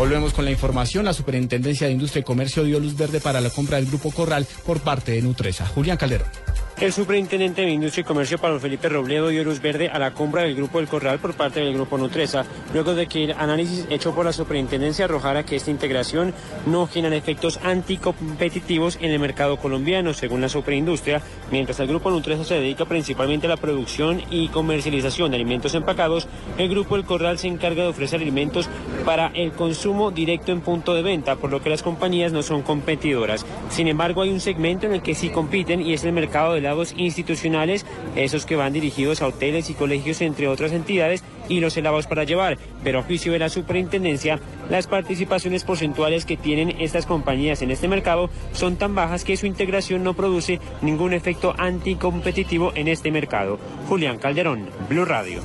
Volvemos con la información. La Superintendencia de Industria y Comercio dio luz verde para la compra del Grupo Corral por parte de Nutresa. Julián Calderón. El superintendente de Industria y Comercio, Pablo Felipe Robledo, dio luz verde a la compra del Grupo del Corral por parte del Grupo Nutresa, luego de que el análisis hecho por la superintendencia arrojara que esta integración no genera efectos anticompetitivos en el mercado colombiano, según la superindustria, mientras el Grupo Nutresa se dedica principalmente a la producción y comercialización de alimentos empacados, el Grupo El Corral se encarga de ofrecer alimentos para el consumo directo en punto de venta, por lo que las compañías no son competidoras. Sin embargo, hay un segmento en el que sí compiten y es el mercado de la institucionales, esos que van dirigidos a hoteles y colegios, entre otras entidades, y los helados para llevar. Pero a juicio de la superintendencia, las participaciones porcentuales que tienen estas compañías en este mercado son tan bajas que su integración no produce ningún efecto anticompetitivo en este mercado. Julián Calderón, Blue Radio.